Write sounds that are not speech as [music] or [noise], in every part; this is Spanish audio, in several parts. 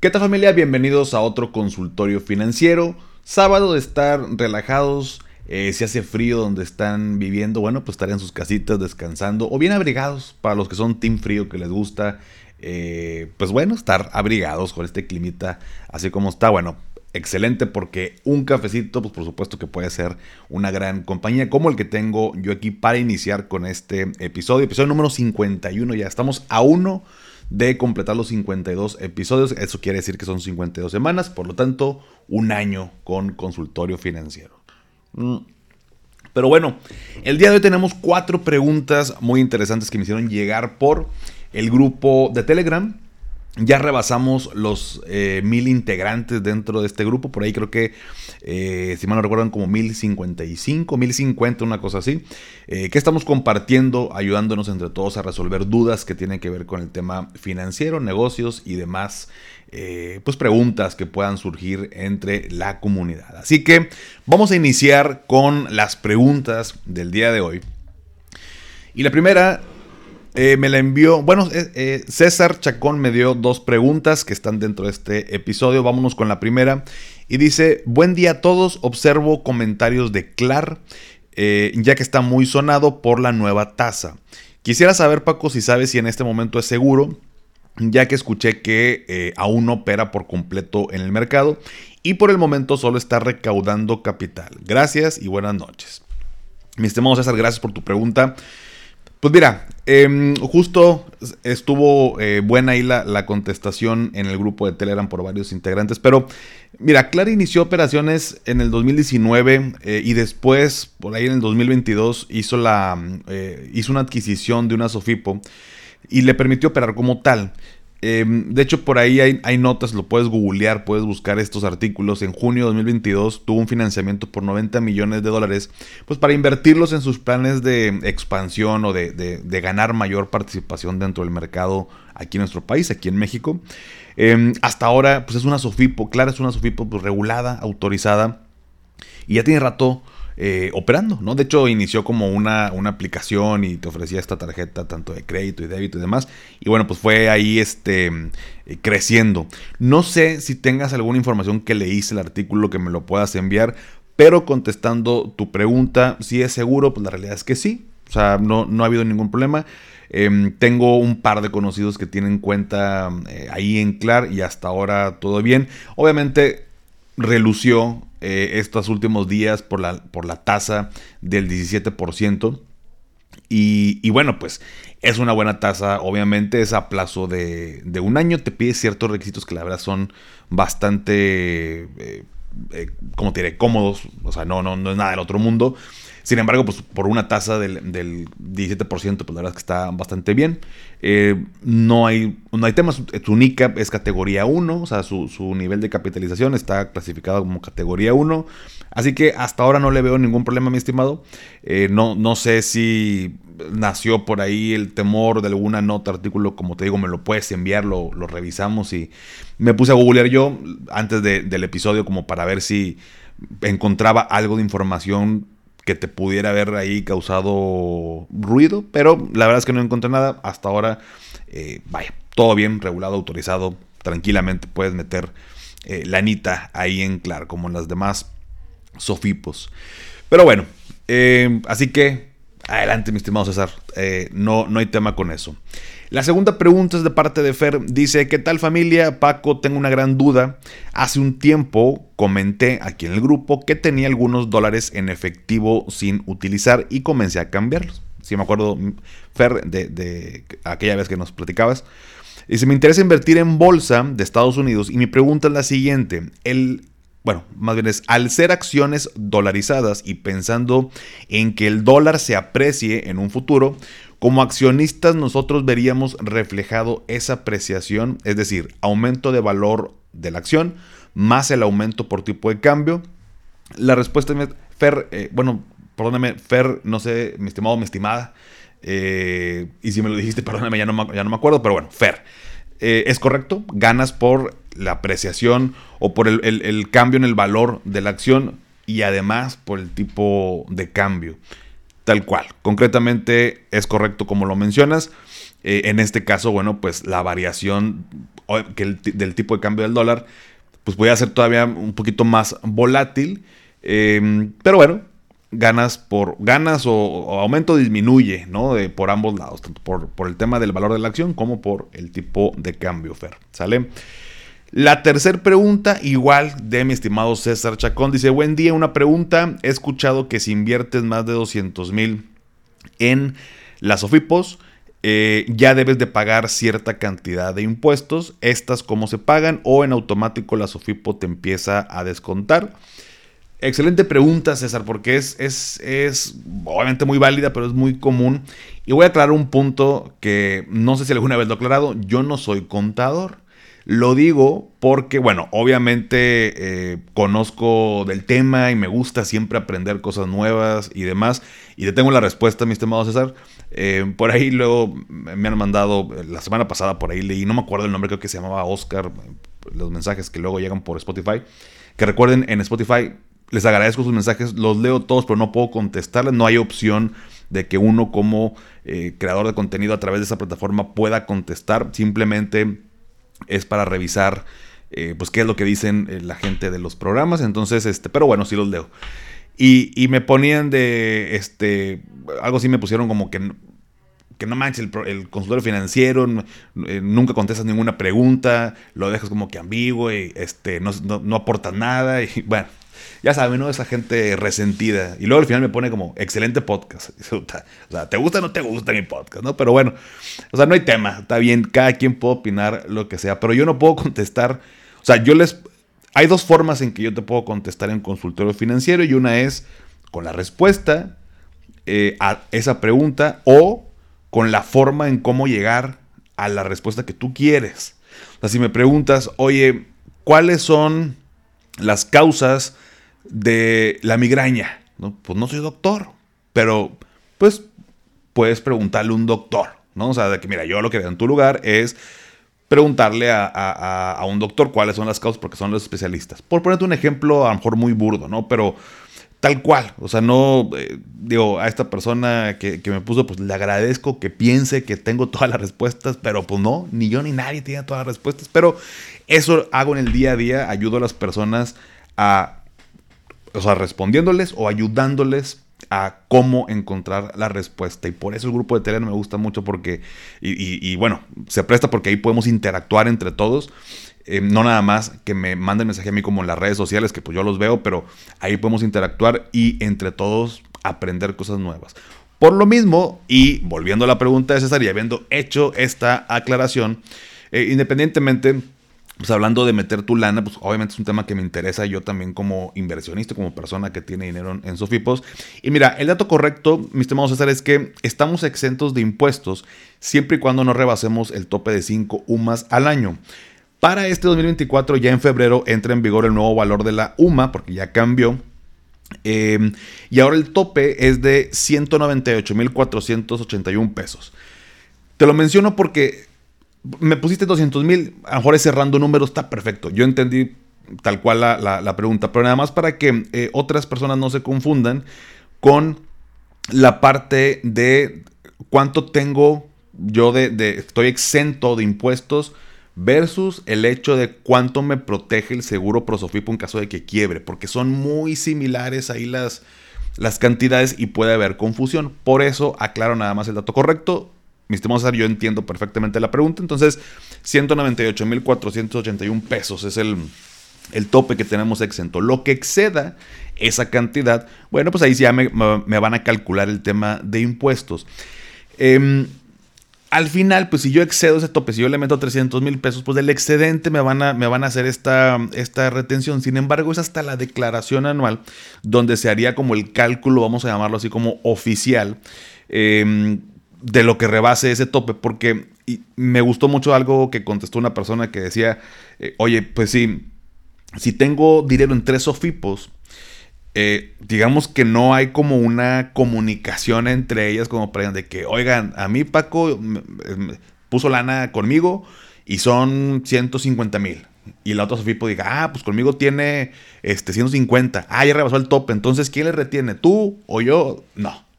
¿Qué tal familia? Bienvenidos a otro consultorio financiero. Sábado de estar relajados. Eh, si hace frío donde están viviendo, bueno, pues estar en sus casitas descansando o bien abrigados para los que son team frío que les gusta. Eh, pues bueno, estar abrigados con este climita así como está. Bueno, excelente porque un cafecito, pues por supuesto que puede ser una gran compañía como el que tengo yo aquí para iniciar con este episodio. Episodio número 51, ya estamos a uno de completar los 52 episodios. Eso quiere decir que son 52 semanas, por lo tanto, un año con consultorio financiero. Mm. Pero bueno, el día de hoy tenemos cuatro preguntas muy interesantes que me hicieron llegar por el grupo de Telegram. Ya rebasamos los eh, mil integrantes dentro de este grupo. Por ahí creo que, eh, si mal no recuerdan, como 1055, 1050, una cosa así. Eh, que estamos compartiendo, ayudándonos entre todos a resolver dudas que tienen que ver con el tema financiero, negocios y demás. pues preguntas que puedan surgir entre la comunidad. Así que vamos a iniciar con las preguntas del día de hoy. Y la primera eh, me la envió. Bueno, eh, eh, César Chacón me dio dos preguntas que están dentro de este episodio. Vámonos con la primera. Y dice: Buen día a todos. Observo comentarios de Clar, ya que está muy sonado por la nueva tasa. Quisiera saber, Paco, si sabes si en este momento es seguro, ya que escuché que aún no opera por completo en el mercado y por el momento solo está recaudando capital. Gracias y buenas noches. Mi estimado César, gracias por tu pregunta. Pues mira, em, justo estuvo eh, buena ahí la, contestación en el grupo de Telegram por varios integrantes, pero mira, Clara inició operaciones en el 2019 eh, y después, por ahí en el 2022, hizo, la, eh, hizo una adquisición de una Sofipo y le permitió operar como tal. Em, de hecho, por ahí hay, notas, lo puedes googlear, puedes buscar estos artículos. En junio de 2022 tuvo un financiamiento por 90 millones de dólares, pues para invertirlos en sus planes de expansión o de, ganar mayor participación dentro del mercado aquí en nuestro país, aquí en México. Em, hasta ahora, pues es una SOFIPO, claro, es una SOFIPO pues, regulada, autorizada, y ya tiene rato eh, operando, ¿no? De hecho, inició como una, una, aplicación y te ofrecía esta tarjeta tanto de crédito y débito y demás. Y bueno, pues fue ahí este, eh, creciendo. No sé si tengas alguna información que leíste el artículo que me lo puedas enviar, pero contestando tu pregunta, si es seguro, pues la realidad es que sí. O sea, no, no ha habido ningún problema. Em, tengo un par de conocidos que tienen cuenta eh, ahí en Clar y hasta ahora todo bien. Obviamente relució eh, estos últimos días por la, por la tasa del 17%. Y, bueno, pues es una buena tasa, obviamente es a plazo de, un año, te pide ciertos requisitos que la verdad son bastante, eh, eh, como te diré, cómodos, o sea, no, no, no es nada del otro mundo. Sin embargo, pues por una tasa del, 17%, pues la verdad es que está bastante bien. Eh, no, hay, no hay temas, su NICAP es categoría 1, o sea, su, nivel de capitalización está clasificado como categoría 1. Así que hasta ahora no le veo ningún problema, mi estimado. Eh, no, no sé si nació por ahí el temor de alguna nota, artículo, como te digo, me lo puedes enviar, lo, revisamos y me puse a googlear yo antes del episodio como para ver si encontraba algo de información que te pudiera haber ahí causado ruido, pero la verdad es que no encontré nada. Hasta ahora, eh, vaya, todo bien, regulado, autorizado, tranquilamente puedes meter eh, la anita ahí en claro, como en las demás sofipos. Pero bueno, eh, así que adelante, mi estimado César, no, no hay tema con eso. La segunda pregunta es de parte de Fer. Dice, ¿qué tal familia? Paco, tengo una gran duda. Hace un tiempo comenté aquí en el grupo que tenía algunos dólares en efectivo sin utilizar y comencé a cambiarlos. Si me acuerdo, Fer, de, aquella vez que nos platicabas. Dice, me interesa invertir en bolsa de Estados Unidos y mi pregunta es la siguiente. El bueno, más bien es al ser acciones dolarizadas y pensando en que el dólar se aprecie en un futuro, como accionistas nosotros veríamos reflejado esa apreciación, es decir, aumento de valor de la acción más el aumento por tipo de cambio. La respuesta es, Fer, eh, bueno, perdóname, Fer, no sé, mi estimado, mi estimada, eh, y si me lo dijiste, perdóname, ya no, ya no me acuerdo, pero bueno, Fer, eh, es correcto, ganas por la apreciación o por el cambio en el valor de la acción y además por el tipo de cambio tal cual. Concretamente es correcto como lo mencionas. Eh, en este caso, bueno, pues la variación del tipo de cambio del dólar, pues puede ser todavía un poquito más volátil. Em, pero bueno, ganas por ganas o, aumento disminuye, ¿no? De, por ambos lados, tanto por, por, el tema del valor de la acción como por el tipo de cambio, Fer. ¿Sale? La tercera pregunta, igual de mi estimado César Chacón, dice, buen día, una pregunta, he escuchado que si inviertes más de 200 mil en las OFIPOS, eh, ya debes de pagar cierta cantidad de impuestos, estas cómo se pagan o en automático la SOFIPO te empieza a descontar. Excelente pregunta, César, porque es, es, es, obviamente muy válida, pero es muy común. Y voy a aclarar un punto que no sé si alguna vez lo he aclarado. Yo no soy contador. Lo digo porque, bueno, obviamente eh, conozco del tema y me gusta siempre aprender cosas nuevas y demás. Y te tengo la respuesta, mi estimado César. Eh, por ahí luego me han mandado, la semana pasada por ahí leí, no me acuerdo el nombre, creo que se llamaba Oscar, los mensajes que luego llegan por Spotify. Que recuerden, en Spotify les agradezco sus mensajes, los leo todos, pero no puedo contestarles. No hay opción de que uno como eh, creador de contenido a través de esa plataforma pueda contestar. Simplemente es para revisar eh, pues qué es lo que dicen eh, la gente de los programas. Entonces, este, pero bueno, sí los leo. Y, y me ponían de, este, algo así me pusieron como que, que no manches, el, el consultorio financiero eh, nunca contestas ninguna pregunta, lo dejas como que ambiguo y este, no, no, no aportas nada. Y [laughs] bueno, ya saben, ¿no? Esa gente resentida. Y luego al final me pone como, excelente podcast. [laughs] O sea, ¿te gusta o no te gusta mi podcast? ¿no? Pero bueno, o sea, no hay tema. Está bien, cada quien puede opinar lo que sea. Pero yo no puedo contestar. O sea, yo les... Hay dos formas en que yo te puedo contestar en consultorio financiero. Y una es con la respuesta eh, a esa pregunta o con la forma en cómo llegar a la respuesta que tú quieres. O sea, si me preguntas, oye, ¿cuáles son las causas de la migraña. ¿no? Pues no soy doctor, pero pues puedes preguntarle a un doctor, ¿no? O sea, de que mira, yo lo que veo en tu lugar es preguntarle a, un doctor cuáles son las causas porque son los especialistas. Por ponerte un ejemplo a lo mejor muy burdo, ¿no? Pero tal cual, o sea, no, eh, digo, a esta persona que, que, me puso, pues le agradezco que piense que tengo todas las respuestas, pero pues no, ni yo ni nadie tiene todas las respuestas, pero eso hago en el día a día, ayudo a las personas a o sea, respondiéndoles o ayudándoles a cómo encontrar la respuesta. Y por eso el grupo de Telegram me gusta mucho porque, y, bueno, se presta porque ahí podemos interactuar entre todos. Eh, no nada más que me manden mensaje a mí como en las redes sociales, que pues yo los veo, pero ahí podemos interactuar y entre todos aprender cosas nuevas. Por lo mismo, y volviendo a la pregunta de César y habiendo hecho esta aclaración, eh, independientemente pues hablando de meter tu lana, pues obviamente es un tema que me interesa yo también como inversionista, como persona que tiene dinero en, Sofipos. Y mira, el dato correcto, mis estimados César, es que estamos exentos de impuestos siempre y cuando no rebasemos el tope de 5 UMAS al año. Para este 2024, ya en febrero, entra en vigor el nuevo valor de la UMA, porque ya cambió. Em, y ahora el tope es de 198.481 pesos. Te lo menciono porque me pusiste 200 mil, a lo mejor cerrando números está perfecto. Yo entendí tal cual la, pregunta, pero nada más para que eh, otras personas no se confundan con la parte de cuánto tengo yo de, de, estoy exento de impuestos versus el hecho de cuánto me protege el seguro Prosofipo en caso de que quiebre, porque son muy similares ahí las, las cantidades y puede haber confusión. Por eso aclaro nada más el dato correcto mi estimado yo entiendo perfectamente la pregunta. Entonces, 198.481 pesos es el, el tope que tenemos exento. Lo que exceda esa cantidad, bueno, pues ahí ya me, van a calcular el tema de impuestos. Em, al final, pues si yo excedo ese tope, si yo le meto 300 mil pesos, pues del excedente me van a, me van a hacer esta, esta retención. Sin embargo, es hasta la declaración anual donde se haría como el cálculo, vamos a llamarlo así como oficial. Eh, de lo que rebase ese tope, porque me gustó mucho algo que contestó una persona que decía, eh, oye, pues sí, si tengo dinero en tres sofipos, eh, digamos que no hay como una comunicación entre ellas como para de que, oigan, a mí Paco puso lana conmigo y son 150 mil. Y la otra Sofipo diga, ah, pues conmigo tiene este, 150. Ah, ya rebasó el tope. Entonces, ¿quién le retiene? ¿Tú o yo? No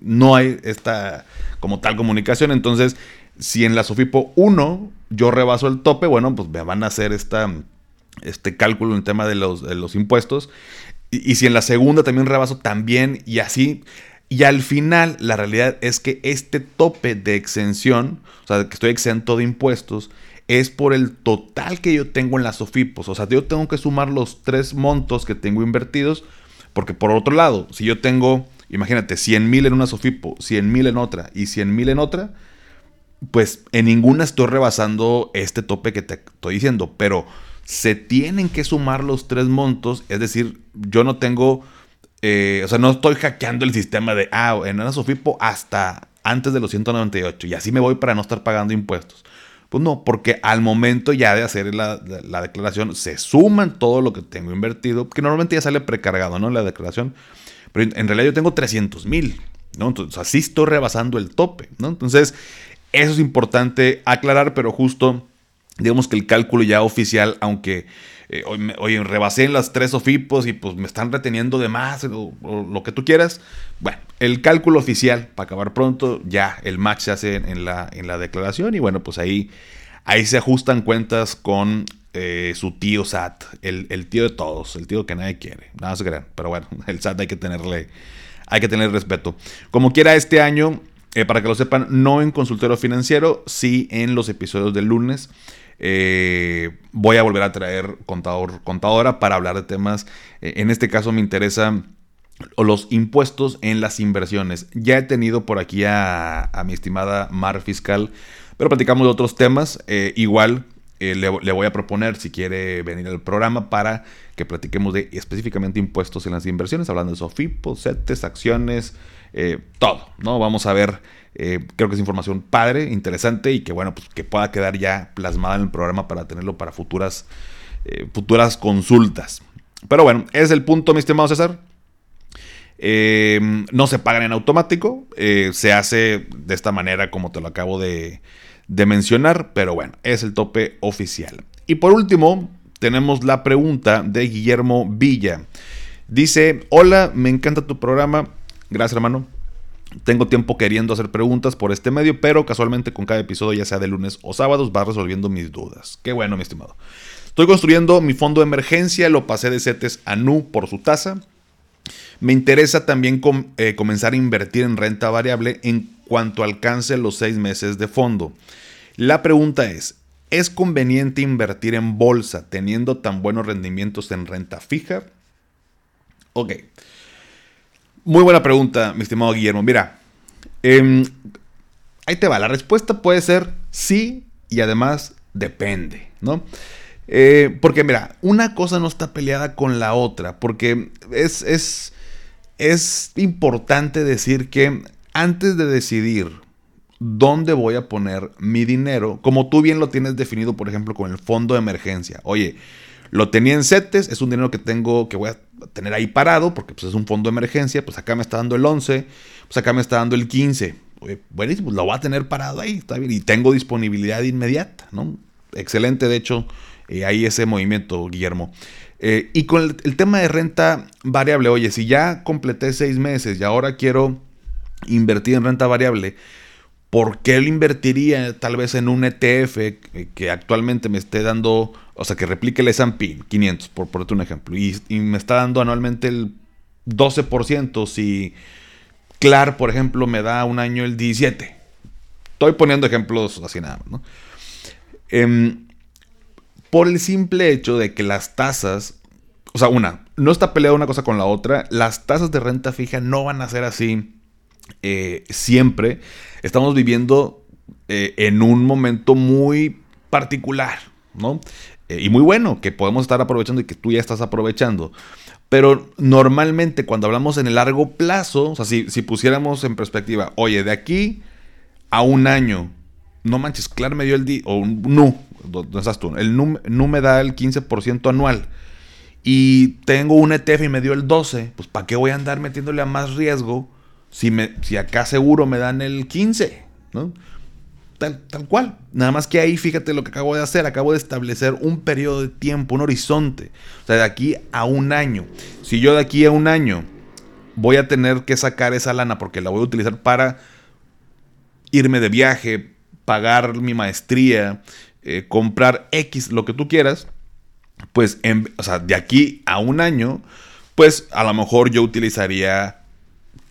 no hay esta como tal comunicación. Entonces, Si en la Sofipo 1 yo rebaso el tope, bueno, pues me van a hacer esta, este cálculo en tema de los, de los impuestos. Y, y, si en la segunda también rebaso, también, y así. Y al final, la realidad es que este tope de exención, o sea, que estoy exento de impuestos, es por el total que yo tengo en las SOFIPOS. O sea, yo tengo que sumar los tres montos que tengo invertidos, porque por otro lado, si yo tengo, imagínate, 100 mil en una SOFIPO, 100 mil en otra y 100 mil en otra, pues en ninguna estoy rebasando este tope que te estoy diciendo, pero se tienen que sumar los tres montos, es decir, yo no tengo, eh, o sea, no estoy hackeando el sistema de, ah, en una SOFIPO hasta antes de los 198 y así me voy para no estar pagando impuestos. Pues no, porque al momento ya de hacer la, declaración se suman todo lo que tengo invertido, que normalmente ya sale precargado, ¿no? La declaración. Pero en realidad yo tengo 300 mil, ¿no? Entonces así estoy rebasando el tope, ¿no? Entonces eso es importante aclarar, pero justo digamos que el cálculo ya oficial, aunque eh, hoy, rebasé en las tres OFIPOS y pues me están reteniendo de más o, lo que tú quieras, bueno, el cálculo oficial, para acabar pronto, ya el match se hace en, la, en la declaración y bueno, pues ahí, ahí se ajustan cuentas con eh, su tío SAT, el, tío de todos, el tío que nadie quiere, nada se crean, pero bueno, [laughs] el SAT hay que tenerle, hay que tener respeto. Como quiera este año, eh, para que lo sepan, no en consultorio financiero, sí en los episodios del lunes. Eh, voy a volver a traer contador, contadora para hablar de temas. En este caso me interesa los impuestos en las inversiones. Ya he tenido por aquí a, mi estimada Mar Fiscal, pero platicamos de otros temas. igual le, le, voy a proponer si quiere venir al programa para que platiquemos de específicamente impuestos en las inversiones, hablando de SOFIPO, CETES, acciones, eh, todo, ¿no? Vamos a ver, eh, creo que es información padre, interesante y que bueno, pues que pueda quedar ya plasmada en el programa para tenerlo para futuras, eh, futuras consultas. Pero bueno, es el punto, mi estimado César. no se pagan en automático, se hace de esta manera como te lo acabo de, de mencionar, pero bueno, es el tope oficial. Y por último, tenemos la pregunta de Guillermo Villa. Dice, hola, me encanta tu programa. Gracias, hermano. Tengo tiempo queriendo hacer preguntas por este medio, pero casualmente con cada episodio, ya sea de lunes o sábados, va resolviendo mis dudas. Qué bueno, mi estimado. Estoy construyendo mi fondo de emergencia, lo pasé de CETES a NU por su tasa. Me interesa también eh, comenzar a invertir en renta variable en cuanto alcance los seis meses de fondo. La pregunta es, ¿es conveniente invertir en bolsa teniendo tan buenos rendimientos en renta fija? Ok. Muy buena pregunta, mi estimado Guillermo. Mira, em, ahí te va. La respuesta puede ser sí y además depende, ¿no? Eh, porque mira, una cosa no está peleada con la otra, porque es, es, es importante decir que antes de decidir dónde voy a poner mi dinero, como tú bien lo tienes definido, por ejemplo, con el fondo de emergencia. Oye, lo tenía en CETES, es un dinero que tengo, que voy a tener ahí parado, porque pues, es un fondo de emergencia, pues acá me está dando el 11, pues acá me está dando el 15. buenísimo, pues lo voy a tener parado ahí, está bien, y tengo disponibilidad inmediata, ¿no? Excelente, de hecho, eh, ahí ese movimiento, Guillermo. Eh, y con el, el, tema de renta variable, oye, si ya completé seis meses y ahora quiero invertir en renta variable, ¿por qué lo invertiría tal vez en un ETF que actualmente me esté dando o sea, que replique el S&P 500, por ponerte un ejemplo, y, me está dando anualmente el 12%, si Clar, por ejemplo, me da un año el 17%. Estoy poniendo ejemplos así nada más, ¿no? Em, por el simple hecho de que las tasas, o sea, una, no está peleada una cosa con la otra, las tasas de renta fija no van a ser así eh, siempre. Estamos viviendo eh, en un momento muy particular, ¿no? Eh, y muy bueno, que podemos estar aprovechando y que tú ya estás aprovechando. Pero normalmente cuando hablamos en el largo plazo, o sea, si, pusiéramos en perspectiva, oye, de aquí a un año, no manches, claro me dio el... Di o NU, ¿dónde estás tú? El NU, me da el 15% anual. Y tengo un ETF y me dio el 12, pues ¿para qué voy a andar metiéndole a más riesgo si, me, si acá seguro me dan el 15? ¿no? Tal, cual. Nada más que ahí, fíjate lo que acabo de hacer. Acabo de establecer un periodo de tiempo, un horizonte. O sea, de aquí a un año. Si yo de aquí a un año voy a tener que sacar esa lana porque la voy a utilizar para irme de viaje, pagar mi maestría, eh, comprar X, lo que tú quieras, pues o sea, de aquí a un año, pues a lo mejor yo utilizaría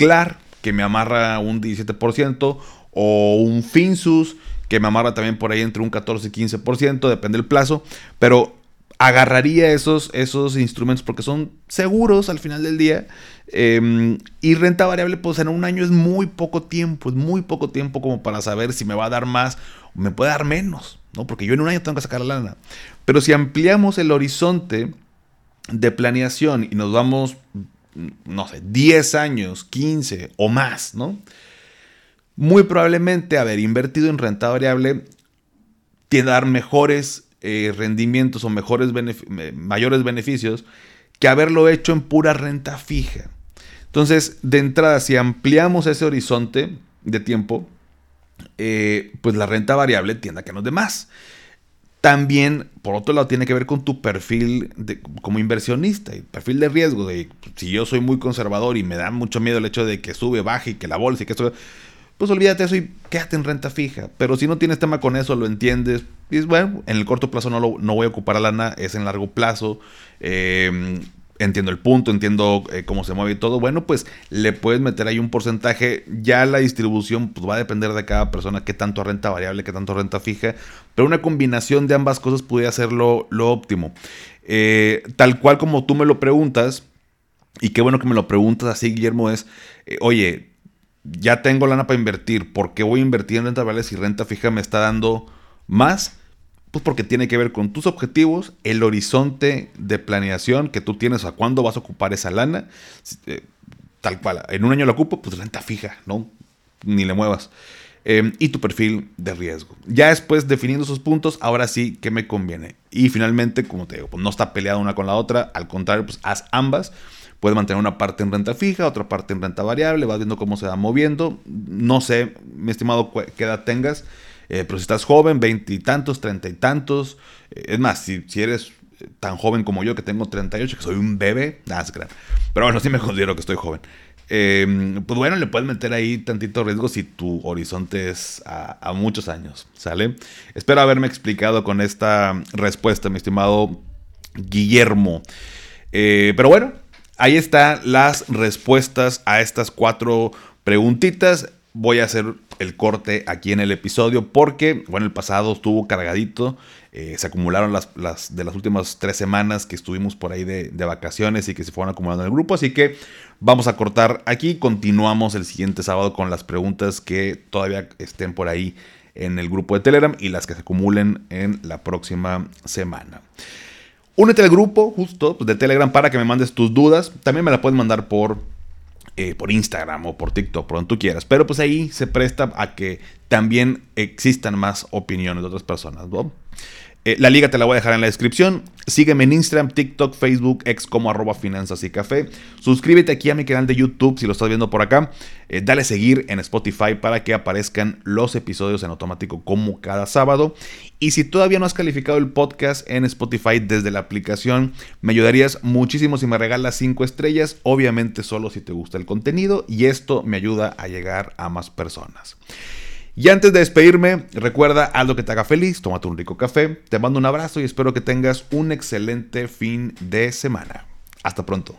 Clar, que me amarra un 17%, o un Finsus, que me amarra también por ahí entre un 14 y 15%, depende del plazo, pero agarraría esos, esos instrumentos porque son seguros al final del día. Em, y renta variable, pues en un año es muy poco tiempo, es muy poco tiempo como para saber si me va a dar más o me puede dar menos, ¿no? Porque yo en un año tengo que sacar la lana. Pero si ampliamos el horizonte de planeación y nos vamos, no sé, 10 años, 15 o más, ¿no? Muy probablemente haber invertido en renta variable tiende a dar mejores eh, rendimientos o mejores mayores beneficios que haberlo hecho en pura renta fija. Entonces, de entrada, si ampliamos ese horizonte de tiempo, eh, pues la renta variable tiende a que nos dé más. También, por otro lado, tiene que ver con tu perfil de, como inversionista y perfil de riesgo. De, si yo soy muy conservador y me da mucho miedo el hecho de que sube, baje y que la bolsa y que esto pues olvídate eso y quédate en renta fija. Pero si no tienes tema con eso, lo entiendes, y bueno, en el corto plazo no, lo, no voy a ocupar a lana, es en largo plazo. Em, entiendo el punto, entiendo eh, cómo se mueve y todo. Bueno, pues le puedes meter ahí un porcentaje. Ya la distribución pues, va a depender de cada persona, qué tanto renta variable, qué tanto renta fija. Pero una combinación de ambas cosas pudiera ser lo, óptimo. Eh, tal cual como tú me lo preguntas, y qué bueno que me lo preguntas así, Guillermo, es, eh, oye, ya tengo lana para invertir, ¿por qué voy a invertir en renta variable si renta fija me está dando más? Pues porque tiene que ver con tus objetivos, el horizonte de planeación que tú tienes, a cuándo vas a ocupar esa lana. Eh, tal cual, en un año la ocupo, pues renta fija, ¿no? Ni le muevas. Em, y tu perfil de riesgo. Ya después definiendo esos puntos, ahora sí, ¿qué me conviene? Y finalmente, como te digo, pues no está peleada una con la otra, al contrario, pues haz ambas Puedes mantener una parte en renta fija, otra parte en renta variable, vas viendo cómo se va moviendo. No sé, mi estimado, qué edad tengas, eh, pero si estás joven, veinte y tantos, treinta y tantos, eh, es más, si, eres tan joven como yo, que tengo 38, que soy un bebé, nada, se Pero bueno, sí me [laughs] considero que estoy joven. Em, pues bueno, le puedes meter ahí tantito riesgo si tu horizonte es a, muchos años, ¿sale? Espero haberme explicado con esta respuesta, mi estimado Guillermo. Eh, pero bueno, ahí están las respuestas a estas cuatro preguntitas. Voy a hacer el corte aquí en el episodio porque, bueno, el pasado estuvo cargadito. Eh, se acumularon las, de las últimas tres semanas que estuvimos por ahí de, vacaciones y que se fueron acumulando en el grupo. Así que vamos a cortar aquí. Continuamos el siguiente sábado con las preguntas que todavía estén por ahí en el grupo de Telegram y las que se acumulen en la próxima semana. Únete al grupo justo pues, de Telegram para que me mandes tus dudas. También me la puedes mandar por, eh, por Instagram o por TikTok, por donde tú quieras. Pero pues ahí se presta a que también existan más opiniones de otras personas. Eh, la liga te la voy a dejar en la descripción. Sígueme en Instagram, TikTok, Facebook, ex como arroba finanzas y café. Suscríbete aquí a mi canal de YouTube si lo estás viendo por acá. Eh, dale seguir en Spotify para que aparezcan los episodios en automático como cada sábado. Y si todavía no has calificado el podcast en Spotify desde la aplicación, me ayudarías muchísimo si me regalas 5 estrellas. Obviamente solo si te gusta el contenido y esto me ayuda a llegar a más personas. Y antes de despedirme, recuerda, haz lo que te haga feliz, tómate un rico café, te mando un abrazo y espero que tengas un excelente fin de semana. Hasta pronto.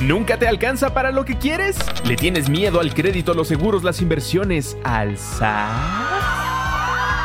¿Nunca te alcanza para lo que quieres? ¿Le tienes miedo al crédito, los seguros, las inversiones, al